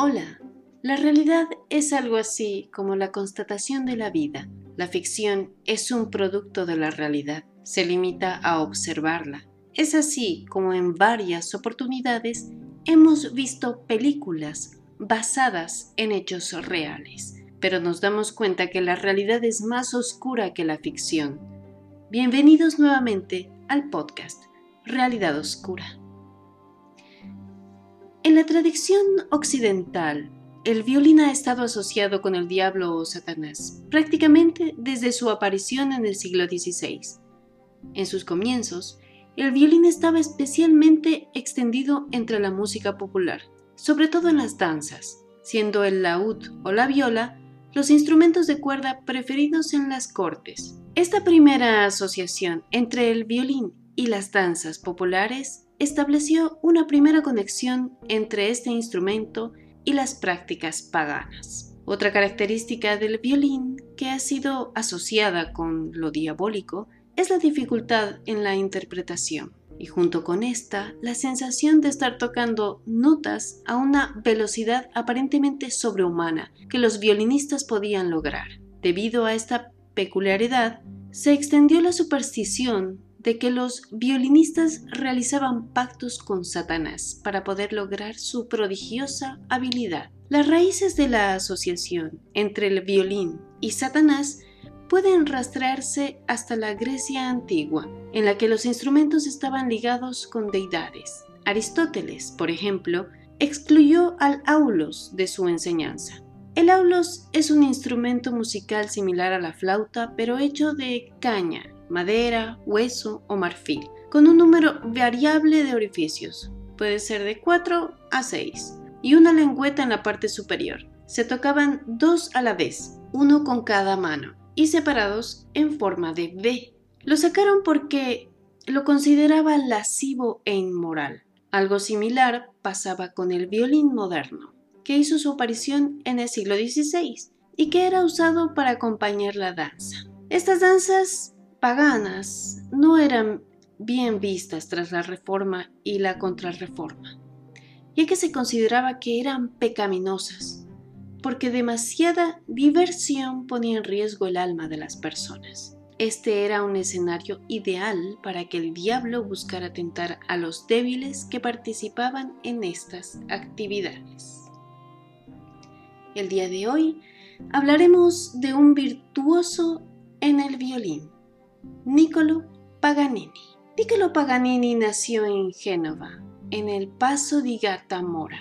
Hola, la realidad es algo así como la constatación de la vida. La ficción es un producto de la realidad, se limita a observarla. Es así como en varias oportunidades hemos visto películas basadas en hechos reales, pero nos damos cuenta que la realidad es más oscura que la ficción. Bienvenidos nuevamente al podcast Realidad Oscura. La tradición occidental, el violín ha estado asociado con el diablo o Satanás prácticamente desde su aparición en el siglo XVI. En sus comienzos, el violín estaba especialmente extendido entre la música popular, sobre todo en las danzas, siendo el laúd o la viola los instrumentos de cuerda preferidos en las cortes. Esta primera asociación entre el violín y las danzas populares estableció una primera conexión entre este instrumento y las prácticas paganas. Otra característica del violín que ha sido asociada con lo diabólico es la dificultad en la interpretación y junto con esta la sensación de estar tocando notas a una velocidad aparentemente sobrehumana que los violinistas podían lograr. Debido a esta peculiaridad, se extendió la superstición de que los violinistas realizaban pactos con Satanás para poder lograr su prodigiosa habilidad. Las raíces de la asociación entre el violín y Satanás pueden rastrearse hasta la Grecia antigua, en la que los instrumentos estaban ligados con deidades. Aristóteles, por ejemplo, excluyó al aulos de su enseñanza. El aulos es un instrumento musical similar a la flauta, pero hecho de caña, madera, hueso o marfil, con un número variable de orificios, puede ser de 4 a 6, y una lengüeta en la parte superior. Se tocaban dos a la vez, uno con cada mano, y separados en forma de V. Lo sacaron porque lo consideraban lascivo e inmoral. Algo similar pasaba con el violín moderno, que hizo su aparición en el siglo XVI y que era usado para acompañar la danza. Estas danzas paganas no eran bien vistas tras la reforma y la contrarreforma, ya que se consideraba que eran pecaminosas, porque demasiada diversión ponía en riesgo el alma de las personas. Este era un escenario ideal para que el diablo buscara tentar a los débiles que participaban en estas actividades. El día de hoy hablaremos de un virtuoso en el violín Niccolo Paganini. Niccolo Paganini nació en Génova, en el Paso di Mora,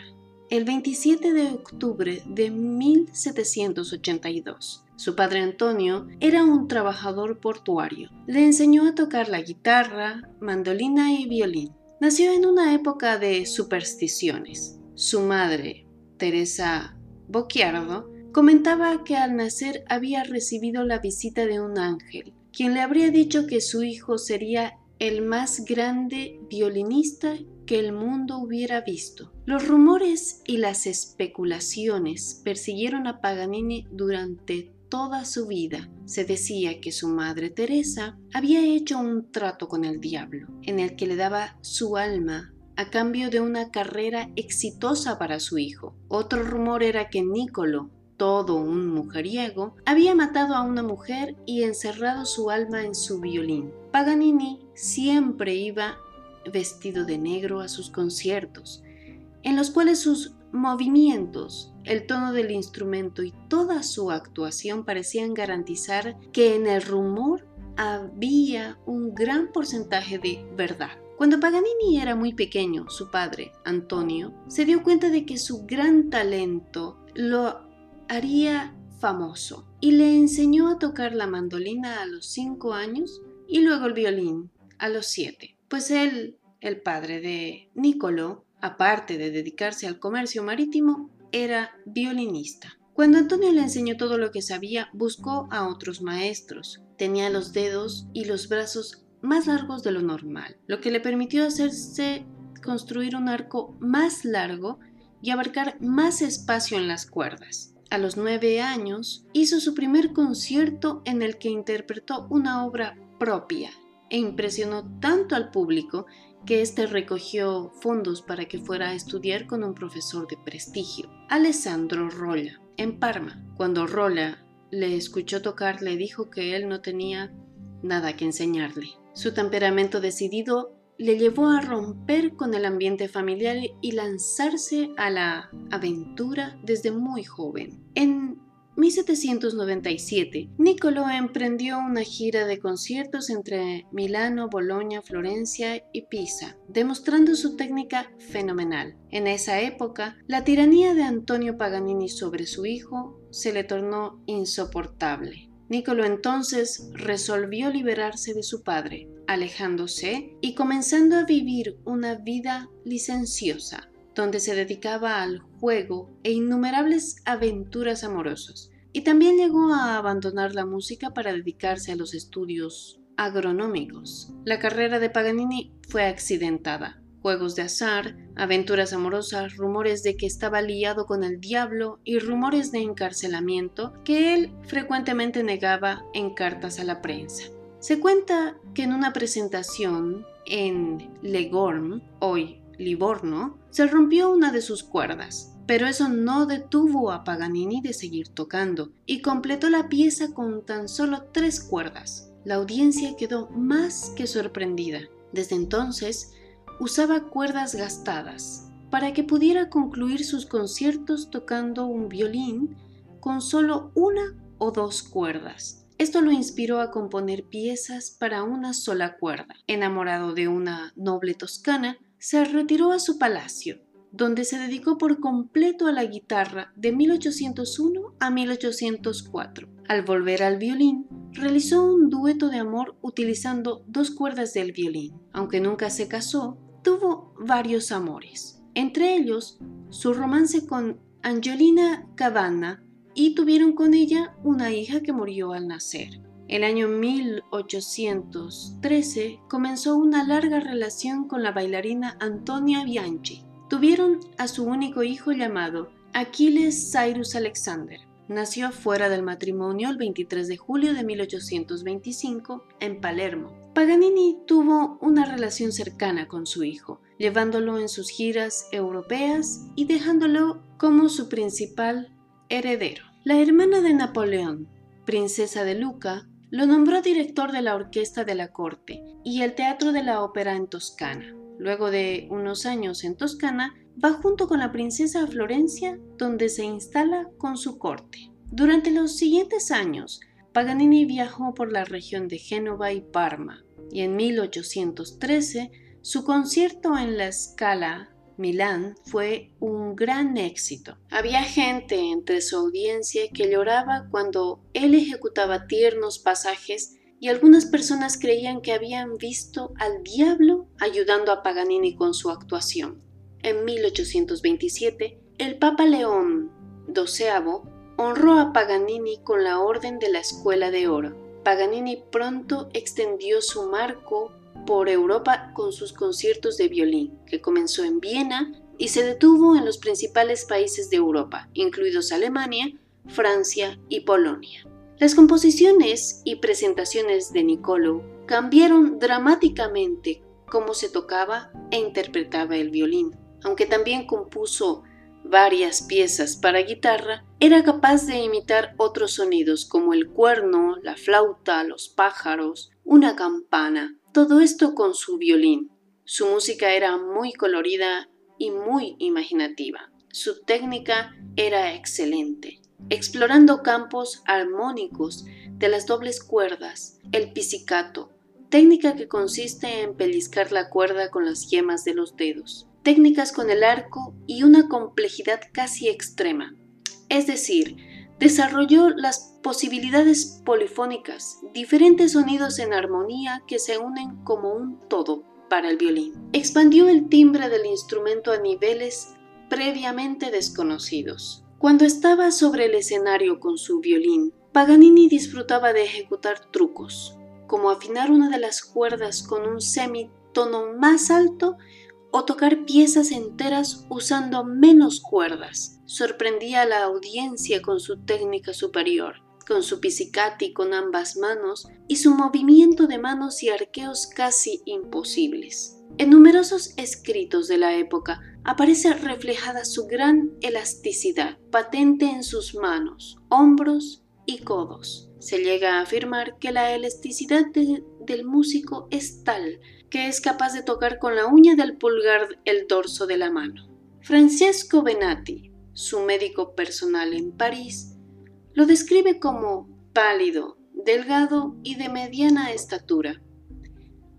el 27 de octubre de 1782. Su padre Antonio era un trabajador portuario. Le enseñó a tocar la guitarra, mandolina y violín. Nació en una época de supersticiones. Su madre, Teresa Bocchiardo, comentaba que al nacer había recibido la visita de un ángel quien le habría dicho que su hijo sería el más grande violinista que el mundo hubiera visto. Los rumores y las especulaciones persiguieron a Paganini durante toda su vida. Se decía que su madre Teresa había hecho un trato con el diablo, en el que le daba su alma a cambio de una carrera exitosa para su hijo. Otro rumor era que Nicolo, todo un mujeriego, había matado a una mujer y encerrado su alma en su violín. Paganini siempre iba vestido de negro a sus conciertos, en los cuales sus movimientos, el tono del instrumento y toda su actuación parecían garantizar que en el rumor había un gran porcentaje de verdad. Cuando Paganini era muy pequeño, su padre, Antonio, se dio cuenta de que su gran talento lo haría famoso y le enseñó a tocar la mandolina a los cinco años y luego el violín a los siete. Pues él, el padre de Niccolò, aparte de dedicarse al comercio marítimo, era violinista. Cuando Antonio le enseñó todo lo que sabía, buscó a otros maestros. Tenía los dedos y los brazos más largos de lo normal, lo que le permitió hacerse construir un arco más largo y abarcar más espacio en las cuerdas. A los nueve años hizo su primer concierto en el que interpretó una obra propia, e impresionó tanto al público que éste recogió fondos para que fuera a estudiar con un profesor de prestigio, Alessandro Rolla, en Parma. Cuando Rolla le escuchó tocar, le dijo que él no tenía nada que enseñarle. Su temperamento decidido le llevó a romper con el ambiente familiar y lanzarse a la aventura desde muy joven. En 1797, Niccolo emprendió una gira de conciertos entre Milano, Bolonia, Florencia y Pisa, demostrando su técnica fenomenal. En esa época, la tiranía de Antonio Paganini sobre su hijo se le tornó insoportable. Niccolo entonces resolvió liberarse de su padre, alejándose y comenzando a vivir una vida licenciosa donde se dedicaba al juego e innumerables aventuras amorosas, y también llegó a abandonar la música para dedicarse a los estudios agronómicos. La carrera de Paganini fue accidentada. Juegos de azar, aventuras amorosas, rumores de que estaba liado con el diablo y rumores de encarcelamiento que él frecuentemente negaba en cartas a la prensa. Se cuenta que en una presentación en Legorm, hoy Livorno, se rompió una de sus cuerdas, pero eso no detuvo a Paganini de seguir tocando y completó la pieza con tan solo tres cuerdas. La audiencia quedó más que sorprendida. Desde entonces, usaba cuerdas gastadas para que pudiera concluir sus conciertos tocando un violín con solo una o dos cuerdas. Esto lo inspiró a componer piezas para una sola cuerda. Enamorado de una noble toscana, se retiró a su palacio, donde se dedicó por completo a la guitarra de 1801 a 1804. Al volver al violín, realizó un dueto de amor utilizando dos cuerdas del violín. Aunque nunca se casó, tuvo varios amores, entre ellos su romance con Angelina Cavanna y tuvieron con ella una hija que murió al nacer. El año 1813 comenzó una larga relación con la bailarina Antonia Bianchi. Tuvieron a su único hijo llamado Aquiles Cyrus Alexander. Nació fuera del matrimonio el 23 de julio de 1825 en Palermo. Paganini tuvo una relación cercana con su hijo, llevándolo en sus giras europeas y dejándolo como su principal heredero. La hermana de Napoleón, princesa de Luca, lo nombró director de la orquesta de la corte y el teatro de la ópera en Toscana. Luego de unos años en Toscana, va junto con la princesa a Florencia, donde se instala con su corte. Durante los siguientes años, Paganini viajó por la región de Génova y Parma, y en 1813 su concierto en la Scala Milán fue un gran éxito. Había gente entre su audiencia que lloraba cuando él ejecutaba tiernos pasajes y algunas personas creían que habían visto al diablo ayudando a Paganini con su actuación. En 1827, el Papa León XII honró a Paganini con la Orden de la Escuela de Oro. Paganini pronto extendió su marco por Europa con sus conciertos de violín, que comenzó en Viena y se detuvo en los principales países de Europa, incluidos Alemania, Francia y Polonia. Las composiciones y presentaciones de Niccolo cambiaron dramáticamente cómo se tocaba e interpretaba el violín. Aunque también compuso varias piezas para guitarra, era capaz de imitar otros sonidos como el cuerno, la flauta, los pájaros, una campana, todo esto con su violín. Su música era muy colorida y muy imaginativa. Su técnica era excelente, explorando campos armónicos de las dobles cuerdas, el pizzicato, técnica que consiste en pellizcar la cuerda con las yemas de los dedos, técnicas con el arco y una complejidad casi extrema. Es decir, desarrolló las posibilidades polifónicas, diferentes sonidos en armonía que se unen como un todo para el violín. Expandió el timbre del instrumento a niveles previamente desconocidos. Cuando estaba sobre el escenario con su violín, Paganini disfrutaba de ejecutar trucos, como afinar una de las cuerdas con un semitono más alto o tocar piezas enteras usando menos cuerdas. Sorprendía a la audiencia con su técnica superior. con su pisicati con ambas manos y su movimiento de manos y arqueos casi imposibles. En numerosos escritos de la época aparece reflejada su gran elasticidad, patente en sus manos, hombros y codos. Se llega a afirmar que la elasticidad del músico es tal que es capaz de tocar con la uña del pulgar el dorso de la mano. Francesco Benatti, su médico personal en París, lo describe como pálido, delgado y de mediana estatura.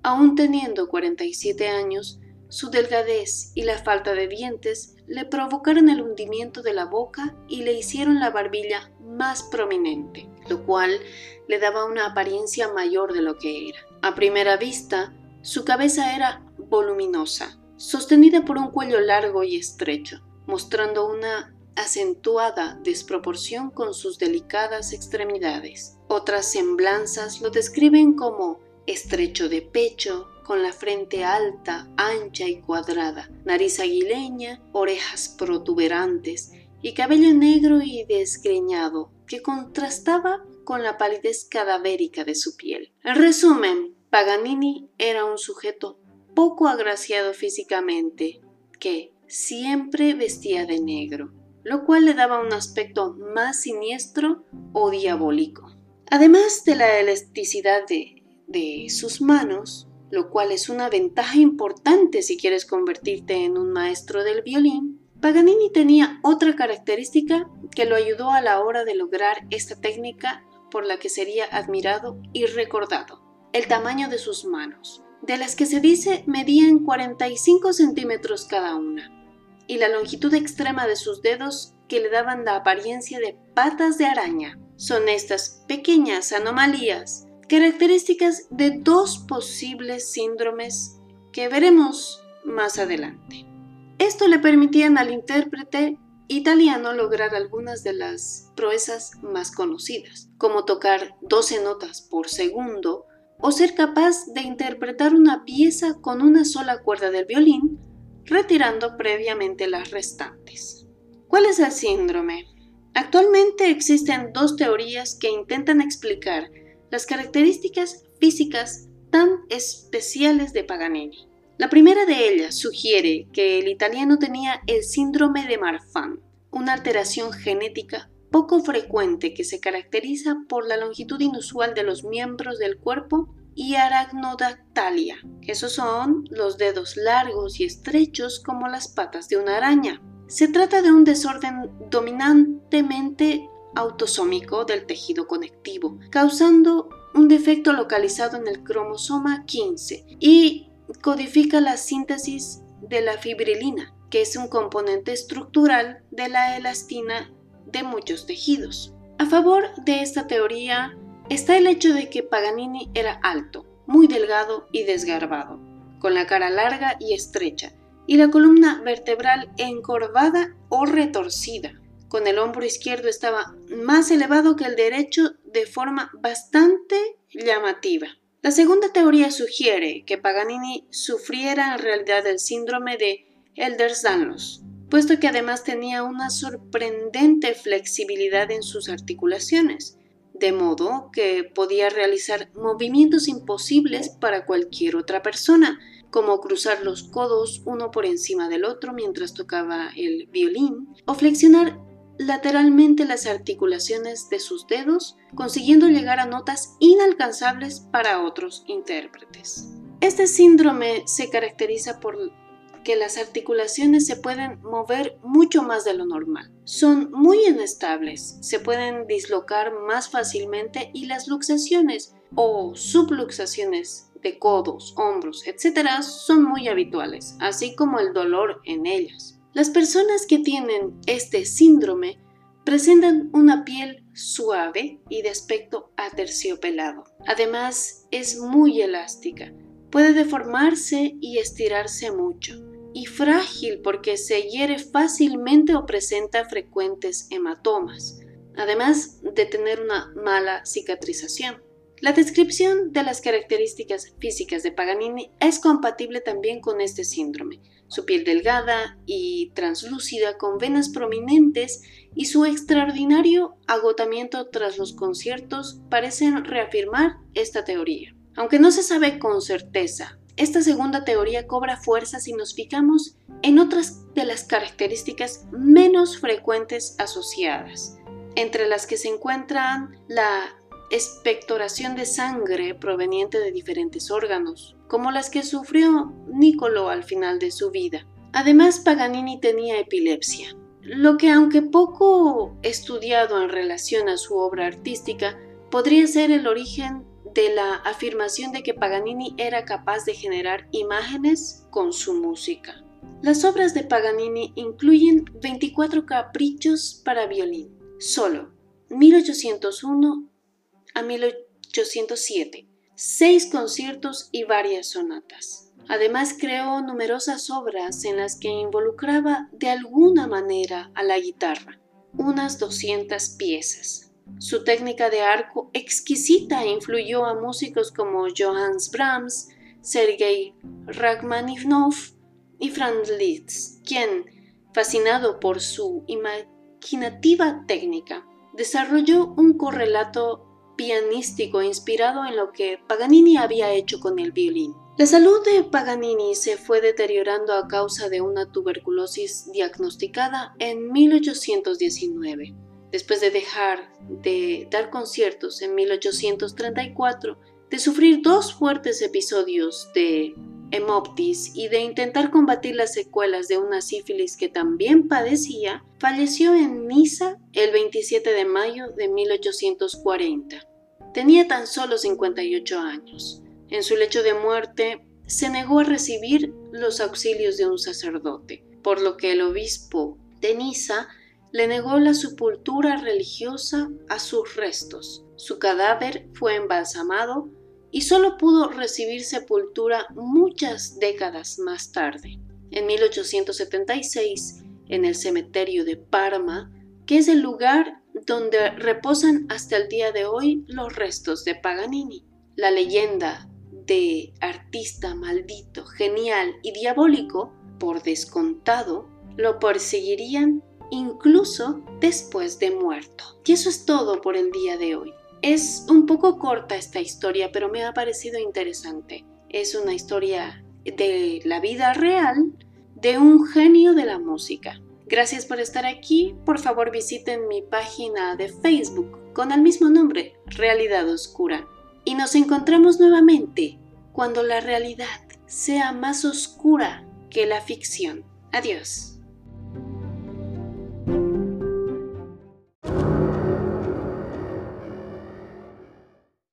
Aún teniendo 47 años, su delgadez y la falta de dientes le provocaron el hundimiento de la boca y le hicieron la barbilla más prominente, lo cual le daba una apariencia mayor de lo que era. A primera vista, su cabeza era voluminosa, sostenida por un cuello largo y estrecho, mostrando una acentuada desproporción con sus delicadas extremidades. Otras semblanzas lo describen como estrecho de pecho, con la frente alta, ancha y cuadrada, nariz aguileña, orejas protuberantes y cabello negro y desgreñado que contrastaba con la palidez cadavérica de su piel. En resumen, Paganini era un sujeto poco agraciado físicamente, que siempre vestía de negro, lo cual le daba un aspecto más siniestro o diabólico. Además de la elasticidad de, de sus manos, lo cual es una ventaja importante si quieres convertirte en un maestro del violín, Paganini tenía otra característica que lo ayudó a la hora de lograr esta técnica por la que sería admirado y recordado el tamaño de sus manos, de las que se dice medían 45 centímetros cada una, y la longitud extrema de sus dedos que le daban la apariencia de patas de araña. Son estas pequeñas anomalías características de dos posibles síndromes que veremos más adelante. Esto le permitían al intérprete italiano lograr algunas de las proezas más conocidas, como tocar 12 notas por segundo o ser capaz de interpretar una pieza con una sola cuerda del violín, retirando previamente las restantes. ¿Cuál es el síndrome? Actualmente existen dos teorías que intentan explicar las características físicas tan especiales de Paganini. La primera de ellas sugiere que el italiano tenía el síndrome de Marfan, una alteración genética poco frecuente que se caracteriza por la longitud inusual de los miembros del cuerpo y aracnodactalia. Esos son los dedos largos y estrechos como las patas de una araña. Se trata de un desorden dominantemente autosómico del tejido conectivo, causando un defecto localizado en el cromosoma 15 y codifica la síntesis de la fibrilina, que es un componente estructural de la elastina de muchos tejidos. A favor de esta teoría está el hecho de que Paganini era alto, muy delgado y desgarbado, con la cara larga y estrecha, y la columna vertebral encorvada o retorcida. Con el hombro izquierdo estaba más elevado que el derecho de forma bastante llamativa. La segunda teoría sugiere que Paganini sufriera en realidad el síndrome de Ehlers-Danlos, puesto que además tenía una sorprendente flexibilidad en sus articulaciones, de modo que podía realizar movimientos imposibles para cualquier otra persona, como cruzar los codos uno por encima del otro mientras tocaba el violín, o flexionar lateralmente las articulaciones de sus dedos, consiguiendo llegar a notas inalcanzables para otros intérpretes. Este síndrome se caracteriza por que las articulaciones se pueden mover mucho más de lo normal. Son muy inestables, se pueden dislocar más fácilmente y las luxaciones o subluxaciones de codos, hombros, etc. son muy habituales, así como el dolor en ellas. Las personas que tienen este síndrome presentan una piel suave y de aspecto aterciopelado. Además, es muy elástica, puede deformarse y estirarse mucho y frágil porque se hiere fácilmente o presenta frecuentes hematomas, además de tener una mala cicatrización. La descripción de las características físicas de Paganini es compatible también con este síndrome. Su piel delgada y translúcida con venas prominentes y su extraordinario agotamiento tras los conciertos parecen reafirmar esta teoría. Aunque no se sabe con certeza, esta segunda teoría cobra fuerza si nos fijamos en otras de las características menos frecuentes asociadas, entre las que se encuentran la expectoración de sangre proveniente de diferentes órganos, como las que sufrió Niccolò al final de su vida. Además, Paganini tenía epilepsia, lo que aunque poco estudiado en relación a su obra artística, podría ser el origen de la afirmación de que Paganini era capaz de generar imágenes con su música. Las obras de Paganini incluyen 24 caprichos para violín, solo 1801 a 1807, seis conciertos y varias sonatas. Además creó numerosas obras en las que involucraba de alguna manera a la guitarra, unas 200 piezas. Su técnica de arco exquisita influyó a músicos como Johannes Brahms, Sergei Rachmaninoff y Franz Liszt, quien, fascinado por su imaginativa técnica, desarrolló un correlato pianístico inspirado en lo que Paganini había hecho con el violín. La salud de Paganini se fue deteriorando a causa de una tuberculosis diagnosticada en 1819. Después de dejar de dar conciertos en 1834, de sufrir dos fuertes episodios de hemoptis y de intentar combatir las secuelas de una sífilis que también padecía, falleció en Niza el 27 de mayo de 1840. Tenía tan solo 58 años. En su lecho de muerte se negó a recibir los auxilios de un sacerdote, por lo que el obispo de Niza le negó la sepultura religiosa a sus restos. Su cadáver fue embalsamado y solo pudo recibir sepultura muchas décadas más tarde. En 1876, en el cementerio de Parma, que es el lugar donde reposan hasta el día de hoy los restos de Paganini. La leyenda de artista maldito, genial y diabólico, por descontado, lo perseguirían incluso después de muerto. Y eso es todo por el día de hoy. Es un poco corta esta historia, pero me ha parecido interesante. Es una historia de la vida real de un genio de la música. Gracias por estar aquí. Por favor visiten mi página de Facebook con el mismo nombre, Realidad Oscura. Y nos encontramos nuevamente cuando la realidad sea más oscura que la ficción. Adiós.